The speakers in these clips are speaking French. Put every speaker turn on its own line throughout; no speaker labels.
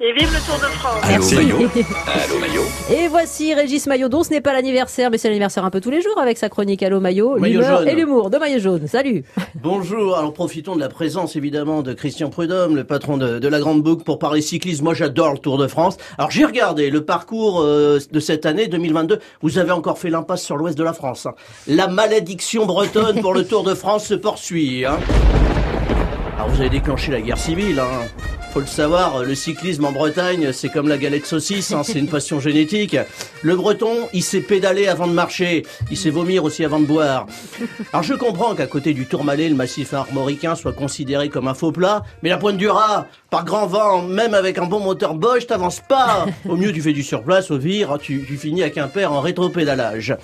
Et vive le Tour de France.
Allô
Merci.
Maillot Allô Maillot
Et voici Régis Maillot, dont ce n'est pas l'anniversaire, mais c'est l'anniversaire un peu tous les jours avec sa chronique Allô Maillot,
Maillot
l'humeur
jaune.
et l'humour de Maillot Jaune. Salut
Bonjour, alors profitons de la présence évidemment de Christian Prudhomme, le patron de, de la Grande Boucle pour parler cyclisme. Moi j'adore le Tour de France. Alors j'ai regardé le parcours euh, de cette année 2022. Vous avez encore fait l'impasse sur l'ouest de la France. hein. La malédiction bretonne pour le Tour de France se poursuit. hein. Alors vous avez déclenché la guerre civile. Hein. Faut le savoir, le cyclisme en Bretagne, c'est comme la galette saucisse, hein, c'est une passion génétique. Le breton, il sait pédaler avant de marcher, il sait vomir aussi avant de boire. Alors je comprends qu'à côté du Tourmalet, le massif armoricain soit considéré comme un faux plat, mais la pointe du rat, par grand vent, même avec un bon moteur Bosch, t'avances pas. Au mieux, tu fais du surplace, au pire, tu, finis à Quimper en rétropédalage.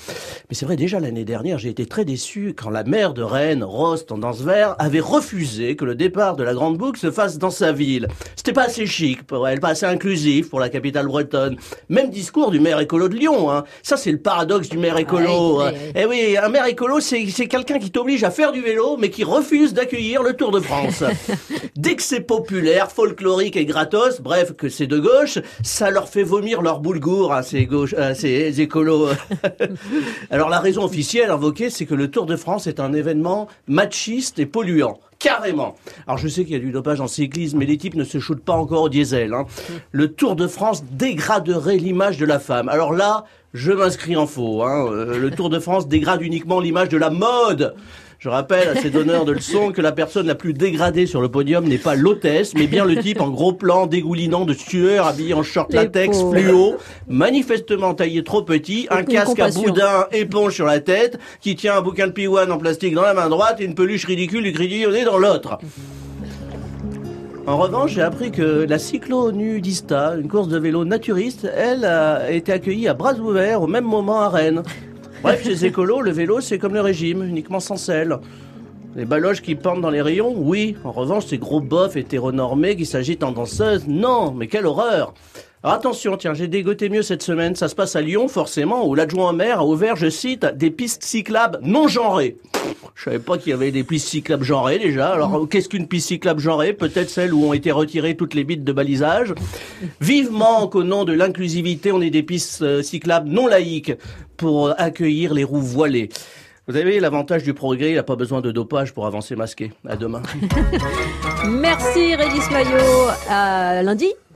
Mais c'est vrai, déjà l'année dernière, j'ai été très déçu quand la maire de Rennes, Rose Tendance Vert, avait refusé que le départ de la Grande Boucle se fasse dans sa ville. C'était pas assez chic pour elle, pas assez inclusif pour la capitale bretonne. Même discours du maire écolo de Lyon, hein. Ça, c'est le paradoxe du maire écolo.
Ah
hein.
oui, oui,
Eh oui, un maire écolo, c'est quelqu'un qui t'oblige à faire du vélo, mais qui refuse d'accueillir le Tour de France. Dès que c'est populaire, folklorique et gratos, bref, que c'est de gauche, ça leur fait vomir leur boulgour, hein, ces, gauches, euh, ces écolos. Alors la raison officielle invoquée, c'est que le Tour de France est un événement machiste et polluant. Carrément. Alors je sais qu'il y a du dopage en cyclisme, mais les types ne se shootent pas encore au diesel. hein. Le Tour de France dégraderait l'image de la femme. Alors là, je m'inscris en faux. hein. Euh, Le Tour de France dégrade uniquement l'image de la mode. Je rappelle à ces donneurs de leçons que la personne la plus dégradée sur le podium n'est pas l'hôtesse, mais bien le type en gros plan dégoulinant de sueur, habillé en short
Les
latex
pauvres.
fluo, manifestement taillé trop petit, un
Aucune
casque à boudin éponge sur la tête, qui tient un bouquin de piouane en plastique dans la main droite et une peluche ridicule du nez dans l'autre. En revanche, j'ai appris que la cyclo-nudista, une course de vélo naturiste, elle a été accueillie à bras ouverts au même moment à Rennes. Bref, les écolos, le vélo, c'est comme le régime, uniquement sans sel. Les baloches qui pendent dans les rayons, oui. En revanche, ces gros bofs hétéronormés qui s'agitent en danseuse, non. Mais quelle horreur alors attention, tiens, j'ai dégoté mieux cette semaine. Ça se passe à Lyon, forcément, où l'adjoint maire a ouvert, je cite, des pistes cyclables non genrées. Je savais pas qu'il y avait des pistes cyclables genrées déjà. Alors qu'est-ce qu'une piste cyclable genrée? Peut-être celle où ont été retirées toutes les bites de balisage? Vivement qu'au nom de l'inclusivité, on ait des pistes euh, cyclables non laïques pour accueillir les roues voilées. Vous avez l'avantage du progrès, il n'a pas besoin de dopage pour avancer masqué. À demain.
Merci Régis Maillot. À lundi